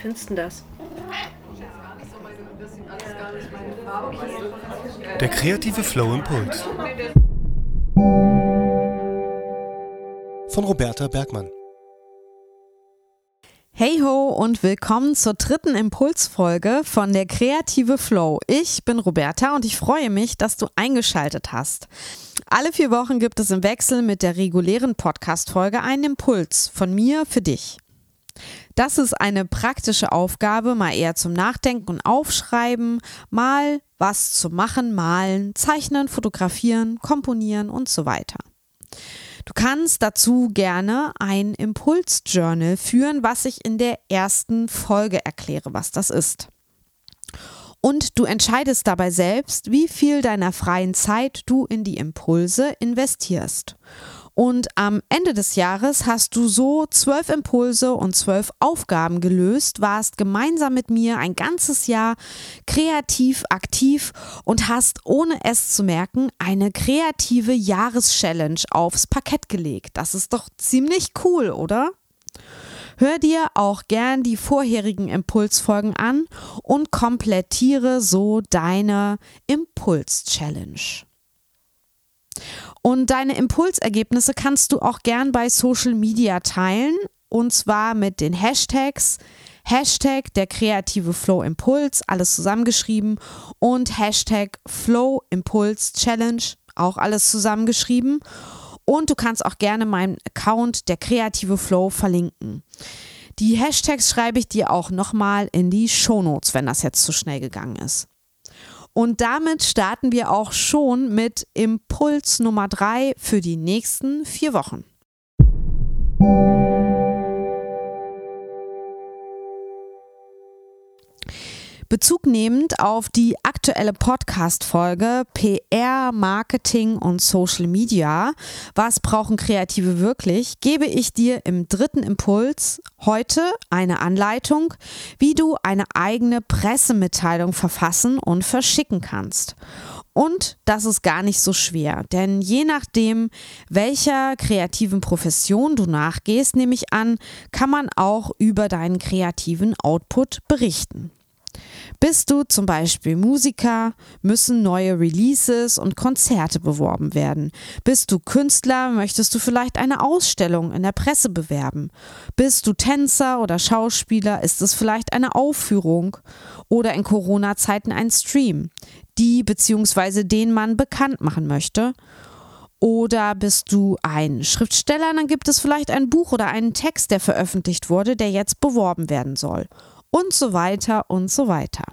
findest du das? Der kreative Flow Impuls. Von Roberta Bergmann. Hey ho und willkommen zur dritten Impulsfolge von der Kreative Flow. Ich bin Roberta und ich freue mich, dass du eingeschaltet hast. Alle vier Wochen gibt es im Wechsel mit der regulären Podcast-Folge einen Impuls von mir für dich. Das ist eine praktische Aufgabe, mal eher zum Nachdenken und Aufschreiben, mal was zu machen, malen, zeichnen, fotografieren, komponieren und so weiter. Du kannst dazu gerne ein Impulsjournal führen, was ich in der ersten Folge erkläre, was das ist. Und du entscheidest dabei selbst, wie viel deiner freien Zeit du in die Impulse investierst. Und am Ende des Jahres hast du so zwölf Impulse und zwölf Aufgaben gelöst, warst gemeinsam mit mir ein ganzes Jahr kreativ aktiv und hast, ohne es zu merken, eine kreative Jahreschallenge aufs Parkett gelegt. Das ist doch ziemlich cool, oder? Hör dir auch gern die vorherigen Impulsfolgen an und komplettiere so deine Impuls-Challenge. Und deine Impulsergebnisse kannst du auch gern bei Social Media teilen und zwar mit den Hashtags Hashtag der kreative Flow Impuls, alles zusammengeschrieben und Hashtag Flow Impuls Challenge, auch alles zusammengeschrieben. Und du kannst auch gerne meinen Account der kreative Flow verlinken. Die Hashtags schreibe ich dir auch nochmal in die Shownotes, wenn das jetzt zu schnell gegangen ist. Und damit starten wir auch schon mit Impuls Nummer drei für die nächsten vier Wochen. Bezug nehmend auf die aktuelle Podcast-Folge PR, Marketing und Social Media, was brauchen Kreative wirklich, gebe ich dir im dritten Impuls heute eine Anleitung, wie du eine eigene Pressemitteilung verfassen und verschicken kannst. Und das ist gar nicht so schwer, denn je nachdem, welcher kreativen Profession du nachgehst, nehme ich an, kann man auch über deinen kreativen Output berichten. Bist du zum Beispiel Musiker, müssen neue Releases und Konzerte beworben werden. Bist du Künstler, möchtest du vielleicht eine Ausstellung in der Presse bewerben. Bist du Tänzer oder Schauspieler, ist es vielleicht eine Aufführung oder in Corona-Zeiten ein Stream, die bzw. den man bekannt machen möchte. Oder bist du ein Schriftsteller, dann gibt es vielleicht ein Buch oder einen Text, der veröffentlicht wurde, der jetzt beworben werden soll und so weiter und so weiter.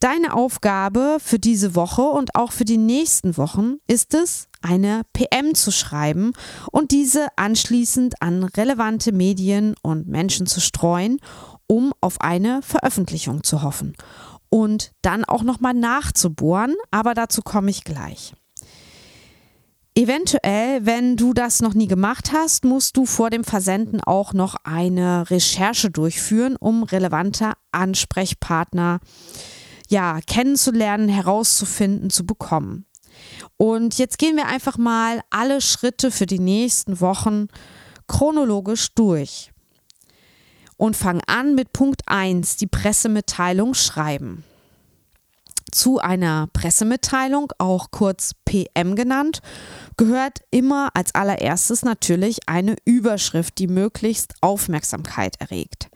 Deine Aufgabe für diese Woche und auch für die nächsten Wochen ist es, eine PM zu schreiben und diese anschließend an relevante Medien und Menschen zu streuen, um auf eine Veröffentlichung zu hoffen. Und dann auch nochmal nachzubohren, aber dazu komme ich gleich. Eventuell, wenn du das noch nie gemacht hast, musst du vor dem Versenden auch noch eine Recherche durchführen, um relevante Ansprechpartner ja, kennenzulernen, herauszufinden, zu bekommen. Und jetzt gehen wir einfach mal alle Schritte für die nächsten Wochen chronologisch durch. Und fangen an mit Punkt 1, die Pressemitteilung schreiben zu einer Pressemitteilung, auch kurz PM genannt, gehört immer als allererstes natürlich eine Überschrift, die möglichst Aufmerksamkeit erregt.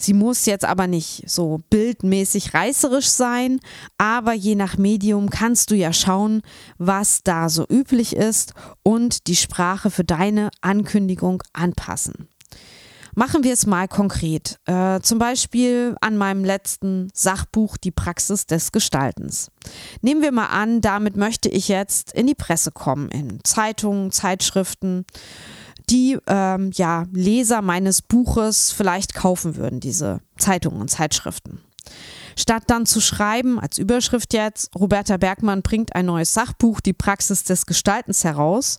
Sie muss jetzt aber nicht so bildmäßig reißerisch sein, aber je nach Medium kannst du ja schauen, was da so üblich ist und die Sprache für deine Ankündigung anpassen. Machen wir es mal konkret. Äh, zum Beispiel an meinem letzten Sachbuch Die Praxis des Gestaltens. Nehmen wir mal an, damit möchte ich jetzt in die Presse kommen, in Zeitungen, Zeitschriften, die ähm, ja, Leser meines Buches vielleicht kaufen würden, diese Zeitungen und Zeitschriften. Statt dann zu schreiben, als Überschrift jetzt, Roberta Bergmann bringt ein neues Sachbuch, die Praxis des Gestaltens heraus,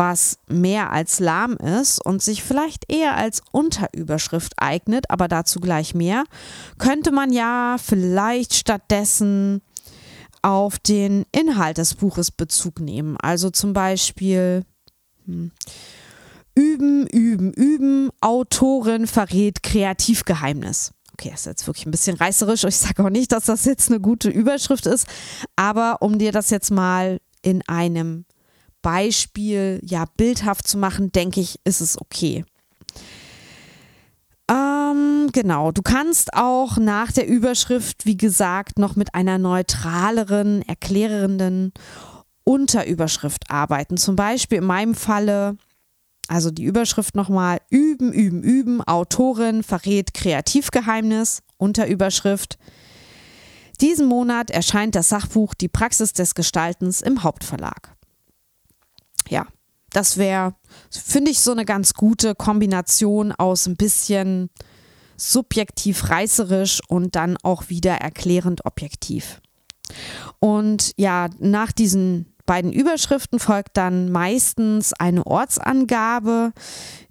was mehr als lahm ist und sich vielleicht eher als Unterüberschrift eignet, aber dazu gleich mehr, könnte man ja vielleicht stattdessen auf den Inhalt des Buches Bezug nehmen. Also zum Beispiel hm, Üben, üben, üben. Autorin verrät Kreativgeheimnis. Okay, ist jetzt wirklich ein bisschen reißerisch. Ich sage auch nicht, dass das jetzt eine gute Überschrift ist, aber um dir das jetzt mal in einem Beispiel ja bildhaft zu machen, denke ich, ist es okay. Ähm, genau, du kannst auch nach der Überschrift, wie gesagt, noch mit einer neutraleren, erklärenden Unterüberschrift arbeiten. Zum Beispiel in meinem Falle, also die Überschrift nochmal, üben, üben, üben, Autorin verrät Kreativgeheimnis, Unterüberschrift. Diesen Monat erscheint das Sachbuch Die Praxis des Gestaltens im Hauptverlag. Ja, das wäre, finde ich, so eine ganz gute Kombination aus ein bisschen subjektiv reißerisch und dann auch wieder erklärend objektiv. Und ja, nach diesen beiden Überschriften folgt dann meistens eine Ortsangabe,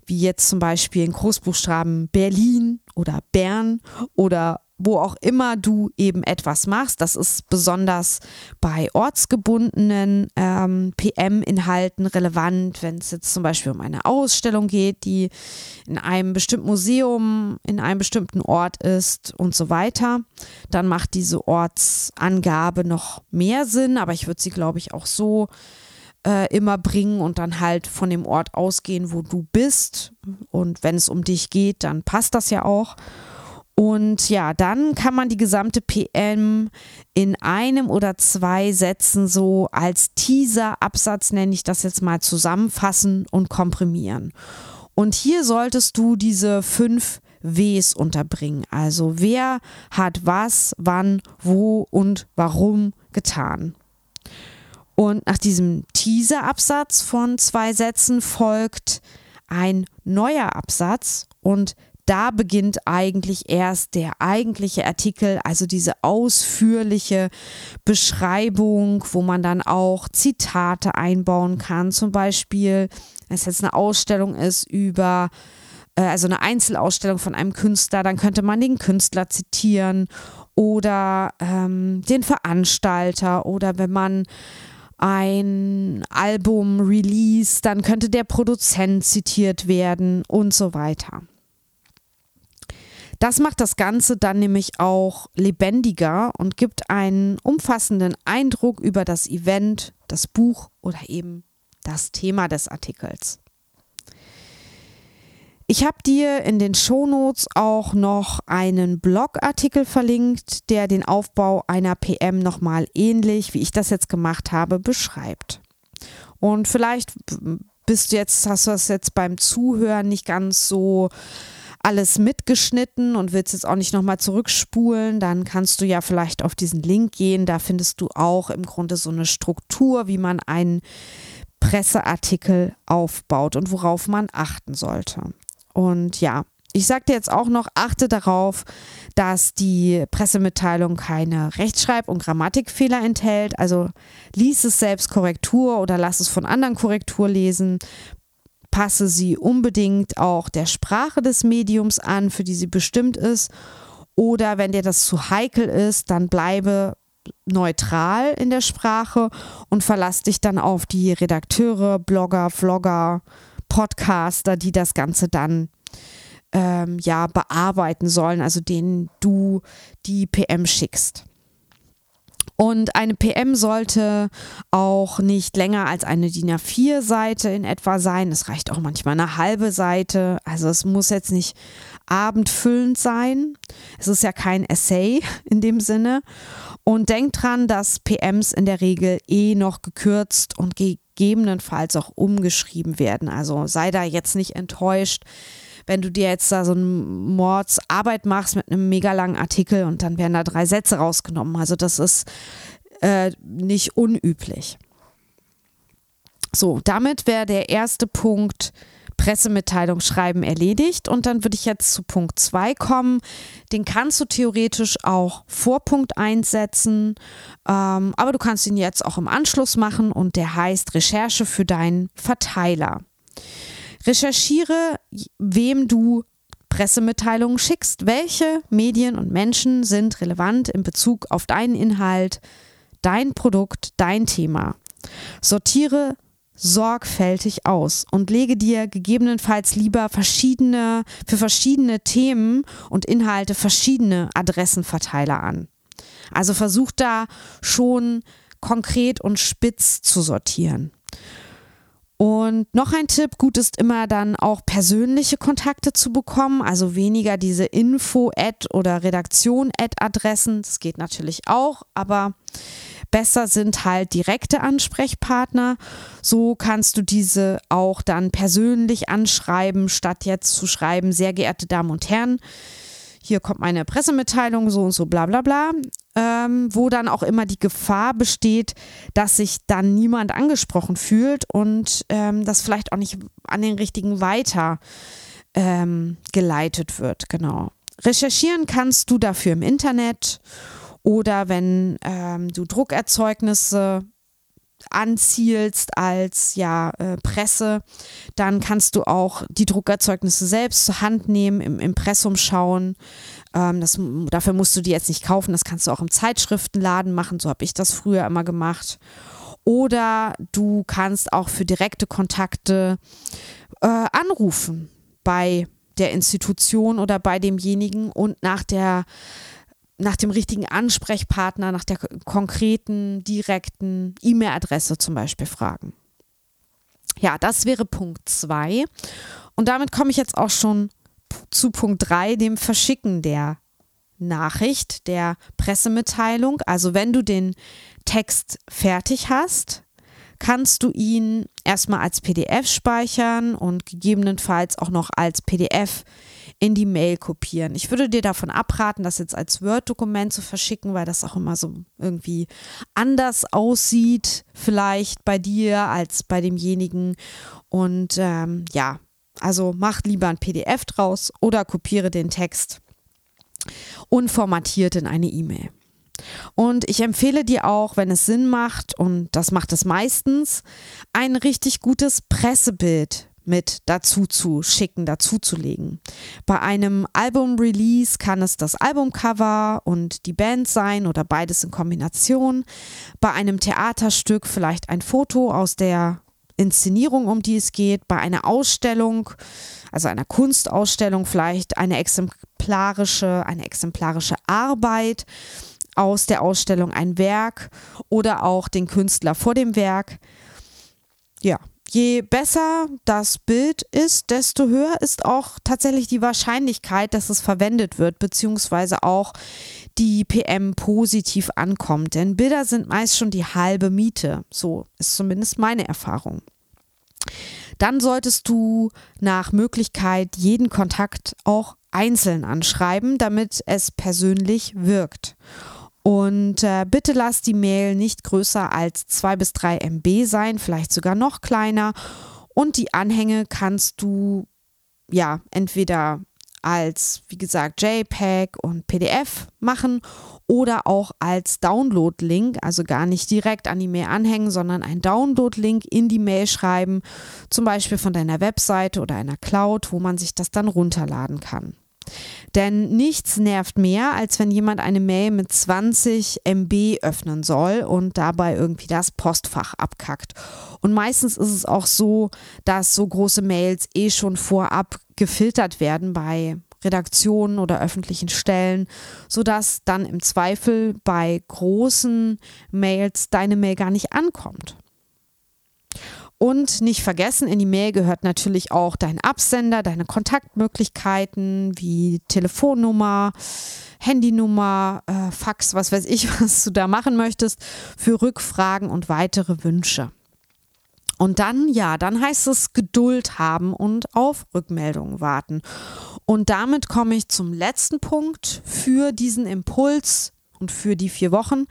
wie jetzt zum Beispiel in Großbuchstaben Berlin oder Bern oder wo auch immer du eben etwas machst. Das ist besonders bei ortsgebundenen ähm, PM-Inhalten relevant, wenn es jetzt zum Beispiel um eine Ausstellung geht, die in einem bestimmten Museum, in einem bestimmten Ort ist und so weiter. Dann macht diese Ortsangabe noch mehr Sinn, aber ich würde sie, glaube ich, auch so äh, immer bringen und dann halt von dem Ort ausgehen, wo du bist. Und wenn es um dich geht, dann passt das ja auch. Und ja, dann kann man die gesamte PM in einem oder zwei Sätzen so als Teaser-Absatz, nenne ich das jetzt mal, zusammenfassen und komprimieren. Und hier solltest du diese fünf Ws unterbringen. Also wer hat was, wann, wo und warum getan. Und nach diesem Teaser-Absatz von zwei Sätzen folgt ein neuer Absatz und da beginnt eigentlich erst der eigentliche Artikel, also diese ausführliche Beschreibung, wo man dann auch Zitate einbauen kann. Zum Beispiel, wenn es jetzt eine Ausstellung ist über, äh, also eine Einzelausstellung von einem Künstler, dann könnte man den Künstler zitieren oder ähm, den Veranstalter oder wenn man ein Album release, dann könnte der Produzent zitiert werden und so weiter. Das macht das Ganze dann nämlich auch lebendiger und gibt einen umfassenden Eindruck über das Event, das Buch oder eben das Thema des Artikels. Ich habe dir in den Shownotes auch noch einen Blogartikel verlinkt, der den Aufbau einer PM nochmal ähnlich, wie ich das jetzt gemacht habe, beschreibt. Und vielleicht bist du jetzt, hast du das jetzt beim Zuhören nicht ganz so alles mitgeschnitten und willst jetzt auch nicht nochmal zurückspulen, dann kannst du ja vielleicht auf diesen Link gehen. Da findest du auch im Grunde so eine Struktur, wie man einen Presseartikel aufbaut und worauf man achten sollte. Und ja, ich dir jetzt auch noch, achte darauf, dass die Pressemitteilung keine Rechtschreib- und Grammatikfehler enthält. Also lies es selbst Korrektur oder lass es von anderen Korrektur lesen passe sie unbedingt auch der Sprache des Mediums an, für die sie bestimmt ist. Oder wenn dir das zu heikel ist, dann bleibe neutral in der Sprache und verlass dich dann auf die Redakteure, Blogger, Vlogger, Podcaster, die das Ganze dann ähm, ja bearbeiten sollen, also denen du die PM schickst. Und eine PM sollte auch nicht länger als eine DIN A4-Seite in etwa sein. Es reicht auch manchmal eine halbe Seite. Also es muss jetzt nicht abendfüllend sein. Es ist ja kein Essay in dem Sinne. Und denk dran, dass PMs in der Regel eh noch gekürzt und gegebenenfalls auch umgeschrieben werden. Also sei da jetzt nicht enttäuscht wenn du dir jetzt da so eine Mordsarbeit machst mit einem mega langen Artikel und dann werden da drei Sätze rausgenommen. Also das ist äh, nicht unüblich. So, damit wäre der erste Punkt Pressemitteilung schreiben erledigt. Und dann würde ich jetzt zu Punkt 2 kommen. Den kannst du theoretisch auch vor Punkt 1 setzen, ähm, aber du kannst ihn jetzt auch im Anschluss machen und der heißt Recherche für deinen Verteiler. Recherchiere, wem du Pressemitteilungen schickst. Welche Medien und Menschen sind relevant in Bezug auf deinen Inhalt, dein Produkt, dein Thema. Sortiere sorgfältig aus und lege dir gegebenenfalls lieber verschiedene, für verschiedene Themen und Inhalte verschiedene Adressenverteiler an. Also versuch da schon konkret und spitz zu sortieren. Und noch ein Tipp, gut ist immer dann auch persönliche Kontakte zu bekommen, also weniger diese Info-Ad oder Redaktion-Ad-Adressen, das geht natürlich auch, aber besser sind halt direkte Ansprechpartner. So kannst du diese auch dann persönlich anschreiben, statt jetzt zu schreiben, sehr geehrte Damen und Herren, hier kommt meine Pressemitteilung, so und so, bla bla bla, ähm, wo dann auch immer die Gefahr besteht, dass sich dann niemand angesprochen fühlt und ähm, das vielleicht auch nicht an den richtigen weiter ähm, geleitet wird. Genau. Recherchieren kannst du dafür im Internet oder wenn ähm, du Druckerzeugnisse anzielst als ja äh, Presse, dann kannst du auch die Druckerzeugnisse selbst zur Hand nehmen, im Impressum schauen. Ähm, das, dafür musst du die jetzt nicht kaufen, das kannst du auch im Zeitschriftenladen machen, so habe ich das früher immer gemacht. Oder du kannst auch für direkte Kontakte äh, anrufen bei der Institution oder bei demjenigen und nach der nach dem richtigen Ansprechpartner, nach der konkreten, direkten E-Mail-Adresse zum Beispiel fragen. Ja, das wäre Punkt 2. Und damit komme ich jetzt auch schon zu Punkt 3, dem Verschicken der Nachricht, der Pressemitteilung. Also wenn du den Text fertig hast, kannst du ihn erstmal als PDF speichern und gegebenenfalls auch noch als PDF in die Mail kopieren. Ich würde dir davon abraten, das jetzt als Word-Dokument zu verschicken, weil das auch immer so irgendwie anders aussieht, vielleicht bei dir als bei demjenigen. Und ähm, ja, also mach lieber ein PDF draus oder kopiere den Text unformatiert in eine E-Mail. Und ich empfehle dir auch, wenn es Sinn macht, und das macht es meistens, ein richtig gutes Pressebild mit dazu zu schicken, dazu zu legen. Bei einem Album-Release kann es das Albumcover und die Band sein oder beides in Kombination. Bei einem Theaterstück vielleicht ein Foto aus der Inszenierung, um die es geht. Bei einer Ausstellung, also einer Kunstausstellung vielleicht eine exemplarische, eine exemplarische Arbeit aus der Ausstellung ein Werk oder auch den Künstler vor dem Werk. Ja, je besser das Bild ist, desto höher ist auch tatsächlich die Wahrscheinlichkeit, dass es verwendet wird, beziehungsweise auch die PM positiv ankommt. Denn Bilder sind meist schon die halbe Miete. So ist zumindest meine Erfahrung. Dann solltest du nach Möglichkeit jeden Kontakt auch einzeln anschreiben, damit es persönlich wirkt. Und äh, bitte lass die Mail nicht größer als 2 bis 3 MB sein, vielleicht sogar noch kleiner. Und die Anhänge kannst du ja entweder als, wie gesagt, JPEG und PDF machen oder auch als Download-Link, also gar nicht direkt an die Mail anhängen, sondern ein Download-Link in die Mail schreiben, zum Beispiel von deiner Webseite oder einer Cloud, wo man sich das dann runterladen kann. Denn nichts nervt mehr, als wenn jemand eine Mail mit 20 MB öffnen soll und dabei irgendwie das Postfach abkackt. Und meistens ist es auch so, dass so große Mails eh schon vorab gefiltert werden bei Redaktionen oder öffentlichen Stellen, sodass dann im Zweifel bei großen Mails deine Mail gar nicht ankommt. Und nicht vergessen, in die Mail gehört natürlich auch dein Absender, deine Kontaktmöglichkeiten wie Telefonnummer, Handynummer, äh, Fax, was weiß ich, was du da machen möchtest, für Rückfragen und weitere Wünsche. Und dann, ja, dann heißt es Geduld haben und auf Rückmeldungen warten. Und damit komme ich zum letzten Punkt für diesen Impuls und für die vier Wochen.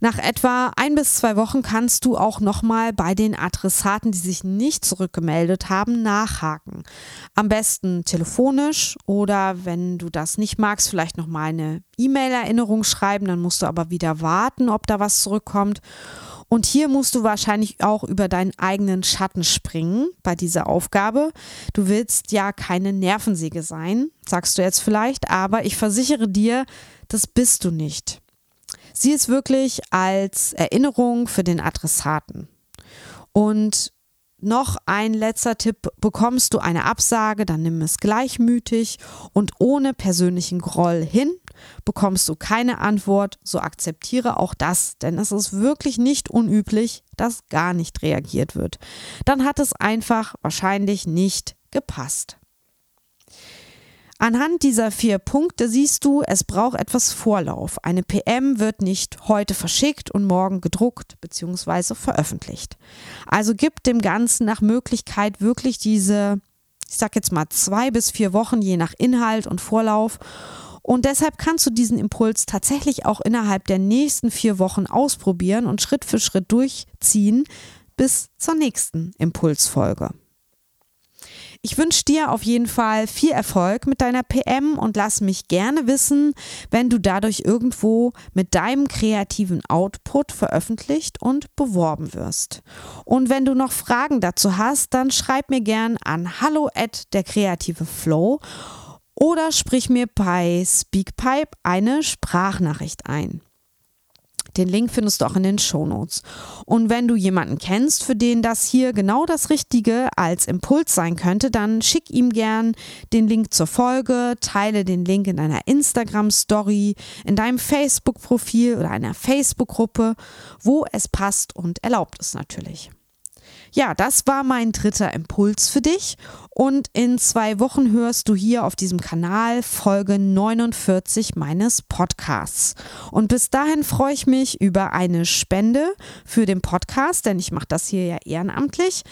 Nach etwa ein bis zwei Wochen kannst du auch nochmal bei den Adressaten, die sich nicht zurückgemeldet haben, nachhaken. Am besten telefonisch oder wenn du das nicht magst, vielleicht nochmal eine E-Mail-Erinnerung schreiben, dann musst du aber wieder warten, ob da was zurückkommt. Und hier musst du wahrscheinlich auch über deinen eigenen Schatten springen bei dieser Aufgabe. Du willst ja keine Nervensäge sein, sagst du jetzt vielleicht, aber ich versichere dir, das bist du nicht. Sieh es wirklich als Erinnerung für den Adressaten. Und noch ein letzter Tipp, bekommst du eine Absage, dann nimm es gleichmütig und ohne persönlichen Groll hin. Bekommst du keine Antwort, so akzeptiere auch das, denn es ist wirklich nicht unüblich, dass gar nicht reagiert wird. Dann hat es einfach wahrscheinlich nicht gepasst. Anhand dieser vier Punkte siehst du, es braucht etwas Vorlauf. Eine PM wird nicht heute verschickt und morgen gedruckt bzw. veröffentlicht. Also gib dem Ganzen nach Möglichkeit wirklich diese, ich sag jetzt mal zwei bis vier Wochen je nach Inhalt und Vorlauf. Und deshalb kannst du diesen Impuls tatsächlich auch innerhalb der nächsten vier Wochen ausprobieren und Schritt für Schritt durchziehen bis zur nächsten Impulsfolge. Ich wünsche dir auf jeden Fall viel Erfolg mit deiner PM und lass mich gerne wissen, wenn du dadurch irgendwo mit deinem kreativen Output veröffentlicht und beworben wirst. Und wenn du noch Fragen dazu hast, dann schreib mir gern an hallo at der kreative Flow oder sprich mir bei Speakpipe eine Sprachnachricht ein. Den Link findest du auch in den Shownotes. Und wenn du jemanden kennst, für den das hier genau das Richtige als Impuls sein könnte, dann schick ihm gern den Link zur Folge, teile den Link in deiner Instagram-Story, in deinem Facebook-Profil oder einer Facebook-Gruppe, wo es passt und erlaubt ist natürlich. Ja, das war mein dritter Impuls für dich. Und in zwei Wochen hörst du hier auf diesem Kanal Folge 49 meines Podcasts. Und bis dahin freue ich mich über eine Spende für den Podcast, denn ich mache das hier ja ehrenamtlich,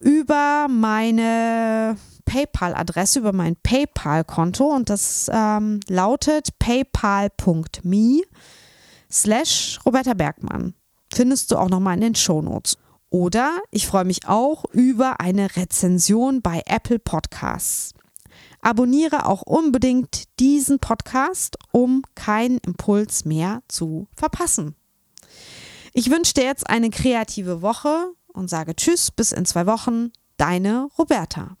über meine PayPal-Adresse, über mein PayPal-Konto und das ähm, lautet paypal.me slash Roberta Bergmann. Findest du auch nochmal in den Shownotes. Oder ich freue mich auch über eine Rezension bei Apple Podcasts. Abonniere auch unbedingt diesen Podcast, um keinen Impuls mehr zu verpassen. Ich wünsche dir jetzt eine kreative Woche und sage Tschüss, bis in zwei Wochen. Deine Roberta.